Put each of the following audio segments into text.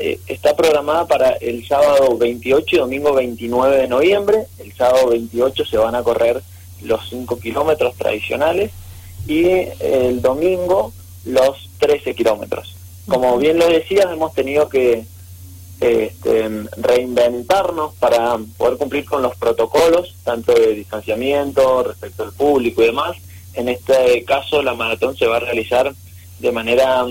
eh, está programada para el sábado 28 y domingo 29 de noviembre. El sábado 28 se van a correr los 5 kilómetros tradicionales y el domingo los 13 kilómetros. Como bien lo decías, hemos tenido que este, reinventarnos para poder cumplir con los protocolos, tanto de distanciamiento respecto al público y demás. En este caso, la maratón se va a realizar de manera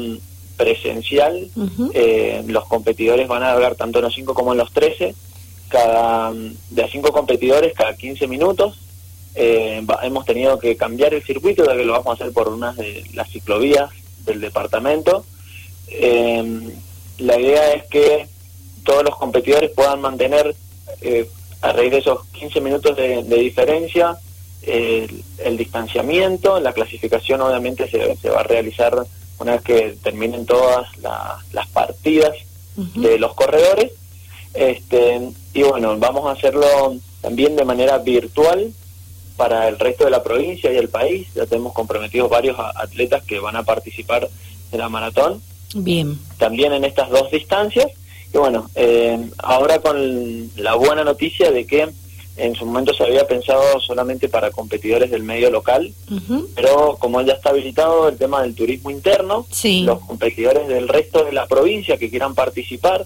presencial. Eh, los competidores van a hablar tanto en los 5 como en los 13. Cada, de a 5 competidores cada 15 minutos. Eh, hemos tenido que cambiar el circuito, ya que lo vamos a hacer por unas de las ciclovías del departamento. Eh, la idea es que todos los competidores puedan mantener eh, a raíz de esos 15 minutos de, diferencia el, distanciamiento, la clasificación obviamente se, va a realizar una vez que terminen todas las partidas de los corredores. Este, y bueno, vamos a hacerlo también de manera virtual para el resto de la provincia y el país. Ya tenemos comprometidos varios atletas que van a participar en la maratón. Bien. También en estas dos distancias. Y bueno, eh, ahora con la buena noticia de que en su momento se había pensado solamente para competidores del medio local, pero como ya está habilitado el tema del turismo interno, los competidores del resto de la provincia que quieran participar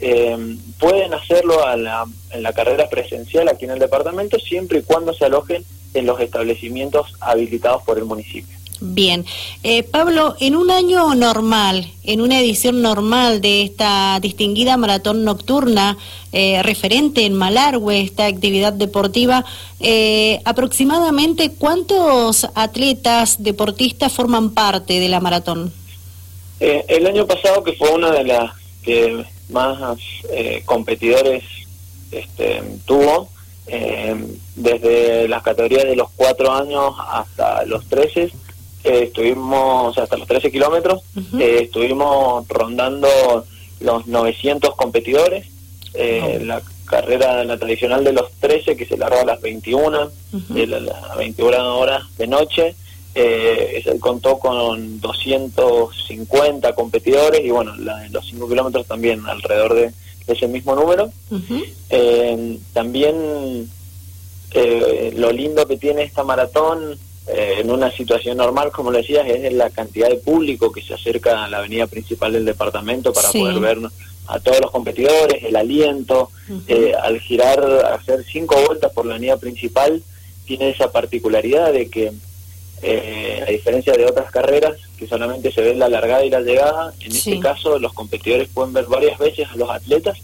eh, pueden hacerlo en la carrera presencial aquí en el departamento siempre y cuando se alojen en los establecimientos habilitados por el municipio. Bien. Eh, Pablo, en un año normal, en una edición normal de esta distinguida maratón nocturna eh, referente en Malargüe, esta actividad deportiva, eh, aproximadamente cuántos atletas deportistas forman parte de la maratón? el año pasado, que fue una de las que más competidores este, tuvo, desde las categorías de los cuatro años hasta los 13, eh, estuvimos hasta los 13 kilómetros, eh, estuvimos rondando los 900 competidores, eh, la carrera la tradicional de los 13 que se larga a las 21, de las 21 horas de noche, eh, contó con 250 competidores y bueno, la, los 5 kilómetros también alrededor de, ese mismo número. también lo lindo que tiene esta maratón eh, en una situación normal, como le decías, es la cantidad de público que se acerca a la avenida principal del departamento para poder ver a todos los competidores, el aliento, eh, al girar, hacer cinco vueltas por la avenida principal, tiene esa particularidad de que, eh, a diferencia de otras carreras, que solamente se ve la largada y la llegada, en este caso los competidores pueden ver varias veces a los atletas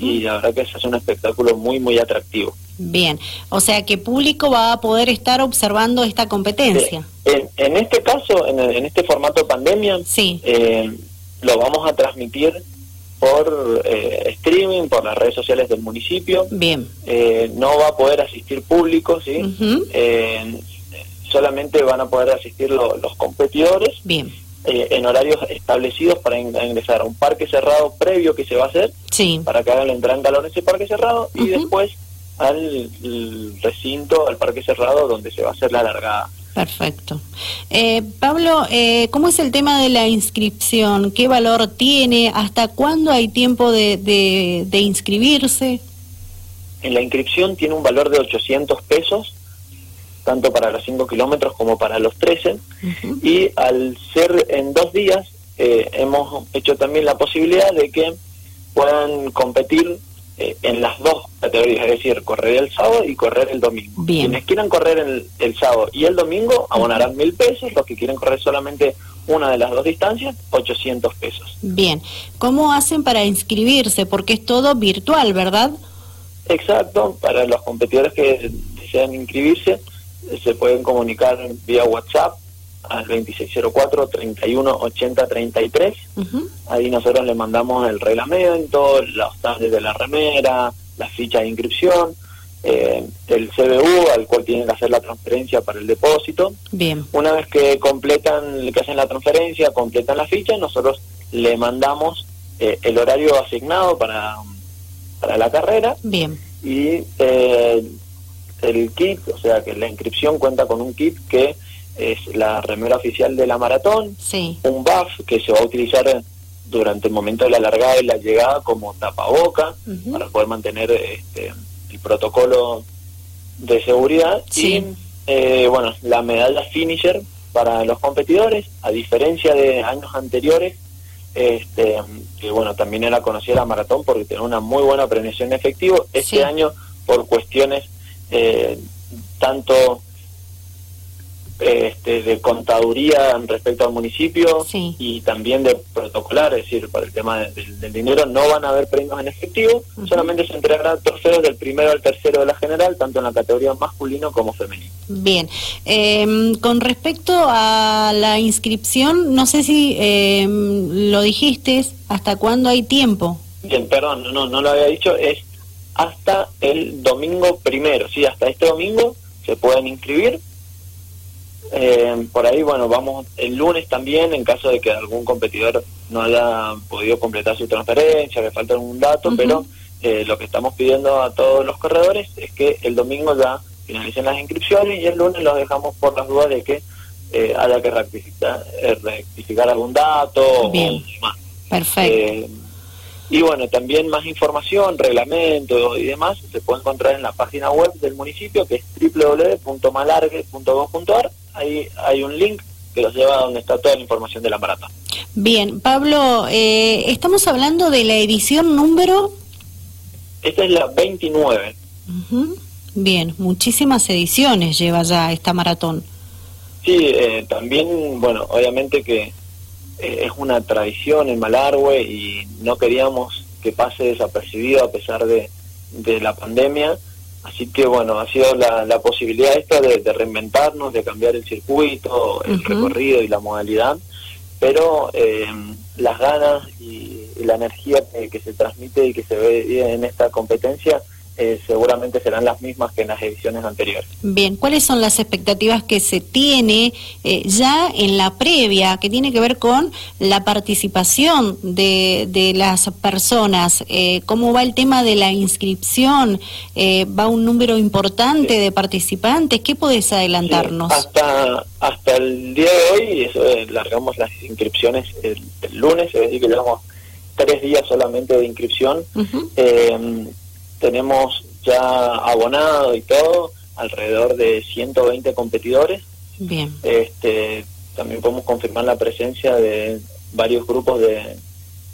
y la verdad que se hace un espectáculo muy, muy atractivo. Bien, o sea que público va a poder estar observando esta competencia. en, este caso, en, este formato pandemia, sí. Eh, lo vamos a transmitir por eh, streaming, por las redes sociales del municipio. Bien. Eh, no va a poder asistir público, ¿sí? solamente van a poder asistir los competidores. Bien. en horarios establecidos para ingresar a un parque cerrado previo que se va a hacer, sí. para que hagan la entrada en calor en ese parque cerrado, y después al recinto, al parque cerrado donde se va a hacer la largada. Perfecto. Eh, Pablo, eh, ¿cómo es el tema de la inscripción? ¿Qué valor tiene? ¿Hasta cuándo hay tiempo de, de, inscribirse? En la inscripción tiene un valor de 800 pesos, tanto para los 5 kilómetros como para los 13. Y al ser en dos días, eh, hemos hecho también la posibilidad de que puedan competir eh, en las dos categorías, es decir, correr el sábado y correr el domingo. Quienes quieran correr el, el, sábado y el domingo abonarán mil pesos, los que quieren correr solamente una de las dos distancias, 800 pesos. Bien, ¿cómo hacen para inscribirse? Porque es todo virtual, ¿verdad? Exacto, para los competidores que desean inscribirse, se pueden comunicar vía WhatsApp al 2604 31 80 33. Ahí nosotros le mandamos el reglamento, los talles de la remera, la ficha de inscripción, eh, el CBU al cual tienen que hacer la transferencia para el depósito. Bien. Una vez que completan, que hacen la transferencia, completan la ficha, nosotros le mandamos eh, el horario asignado para, para la carrera. Bien. Y eh, el kit, o sea que la inscripción cuenta con un kit que es la remera oficial de la maratón, sí. un buff que se va a utilizar durante el momento de la largada y la llegada como tapaboca para poder mantener este, el protocolo de seguridad. Y eh, bueno la medalla finisher para los competidores a diferencia de años anteriores este que bueno también era conocida la maratón porque tenía una muy buena premiación de efectivo. Este año por cuestiones eh, tanto este, de contaduría respecto al municipio y también de protocolar, es decir, para el tema del dinero no van a haber premios en efectivo, solamente se entregarán trofeos del primero al tercero de la general, tanto en la categoría masculino como femenino. Bien, em, con respecto a la inscripción, no sé si em, lo dijiste, ¿hasta cuándo hay tiempo? Bien, perdón, no, no lo había dicho, es hasta el domingo primero, sí, hasta este domingo se pueden inscribir eh, por ahí, bueno, vamos el lunes también, en caso de que algún competidor no haya podido completar su transferencia, que falta algún dato, pero eh, lo que estamos pidiendo a todos los corredores es que el domingo ya finalicen las inscripciones y el lunes los dejamos por las dudas de que eh, haya que rectificar, rectificar algún dato o más. Perfecto. Y bueno, también más información, reglamento y demás se puede encontrar en la página web del municipio que es www.malargue.gov.ar ahí hay un link que los lleva a donde está toda la información de la maratón. Bien, Pablo, eh, estamos hablando de la edición número... Esta es la 29. Bien, muchísimas ediciones lleva ya esta maratón. Sí, eh, también, bueno, obviamente que es una tradición en Malargüe y no queríamos que pase desapercibido a pesar de, de la pandemia. Así que bueno, ha sido la, posibilidad esta de, reinventarnos, de cambiar el circuito, el recorrido y la modalidad, pero eh, las ganas y, la energía que, se transmite y que se ve en esta competencia eh, seguramente serán las mismas que en las ediciones anteriores. Bien, ¿cuáles son las expectativas que se tiene eh, ya en la previa, que tiene que ver con la participación de, de las personas? Eh, ¿Cómo va el tema de la inscripción? ¿Va un número importante de participantes? ¿Qué podés adelantarnos? hasta, hasta el día de hoy, eso, largamos las inscripciones el, lunes, es decir, que llevamos tres días solamente de inscripción tenemos ya abonado y todo alrededor de 120 competidores. Bien. Este, también podemos confirmar la presencia de varios grupos de,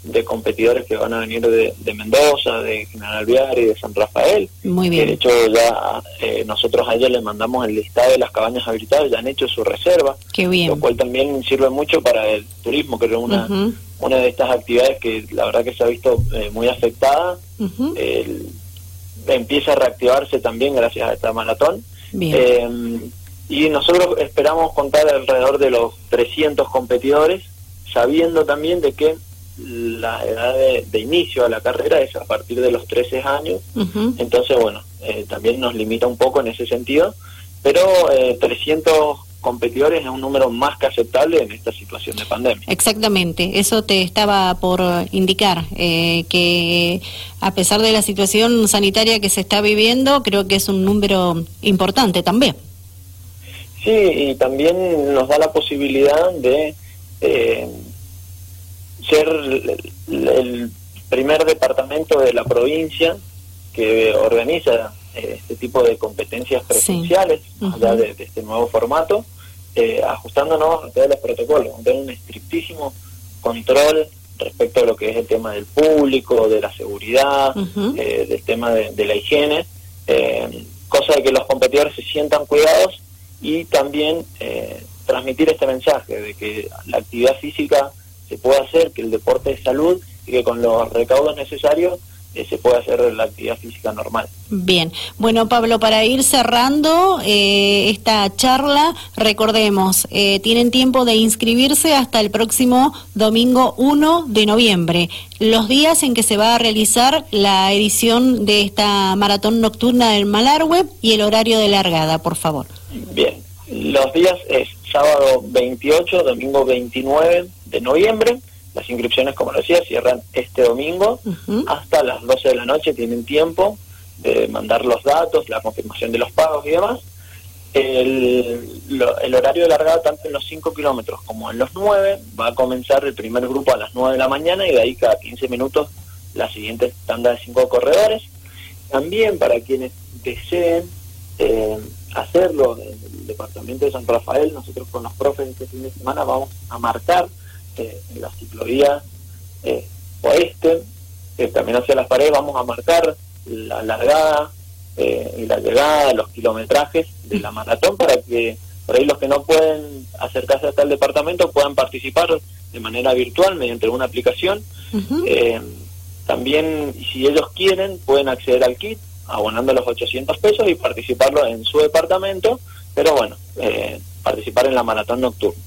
de competidores que van a venir de, Mendoza, de General Viar y de San Rafael. Muy bien. de hecho, ya eh, nosotros a ellos les mandamos el listado de las cabañas habilitadas, ya han hecho su reserva. Qué bien. Lo cual también sirve mucho para el turismo, que es una, una de estas actividades que la verdad que se ha visto eh, muy afectada empieza a reactivarse también gracias a esta maratón. Eh, y nosotros esperamos contar alrededor de los 300 competidores, sabiendo también de que la edad de, inicio a la carrera es a partir de los 13 años, entonces bueno, eh, también nos limita un poco en ese sentido, pero eh, 300 competidores es un número más que aceptable en esta situación de pandemia. Exactamente, eso te estaba por indicar, eh, que a pesar de la situación sanitaria que se está viviendo, creo que es un número importante también. Sí, y también nos da la posibilidad de eh, ser el primer departamento de la provincia que organiza este tipo de competencias presenciales, allá de, este nuevo formato, eh, ajustándonos a todos los protocolos, tener un estrictísimo control respecto a lo que es el tema del público, de la seguridad, eh, del tema de, la higiene, eh, cosa de que los competidores se sientan cuidados y también transmitir este mensaje de que la actividad física se puede hacer, que el deporte es salud y que con los recaudos necesarios eh, se puede hacer la actividad física normal. Bien, bueno Pablo, para ir cerrando eh, esta charla, recordemos, eh, tienen tiempo de inscribirse hasta el próximo domingo 1 de noviembre, los días en que se va a realizar la edición de esta maratón nocturna del Malarweb y el horario de largada, por favor. Bien, los días es sábado 28, domingo 29 de noviembre las inscripciones, como decía, cierran este domingo hasta las 12 de la noche. Tienen tiempo de mandar los datos, la confirmación de los pagos y demás. El, el, horario de largada, tanto en los 5 kilómetros como en los 9, va a comenzar el primer grupo a las 9 de la mañana y de ahí cada 15 minutos la siguiente tanda de 5 corredores. También para quienes deseen eh, hacerlo en el departamento de San Rafael, nosotros con los profes este fin de semana vamos a marcar eh, en la ciclovía eh, oeste, también hacia las paredes, vamos a marcar la largada eh, y la llegada, los kilometrajes de la maratón para que por ahí los que no pueden acercarse hasta el departamento puedan participar de manera virtual mediante una aplicación. Eh, también, si ellos quieren, pueden acceder al kit abonando los 800 pesos y participarlo en su departamento, pero bueno, eh, participar en la maratón nocturna.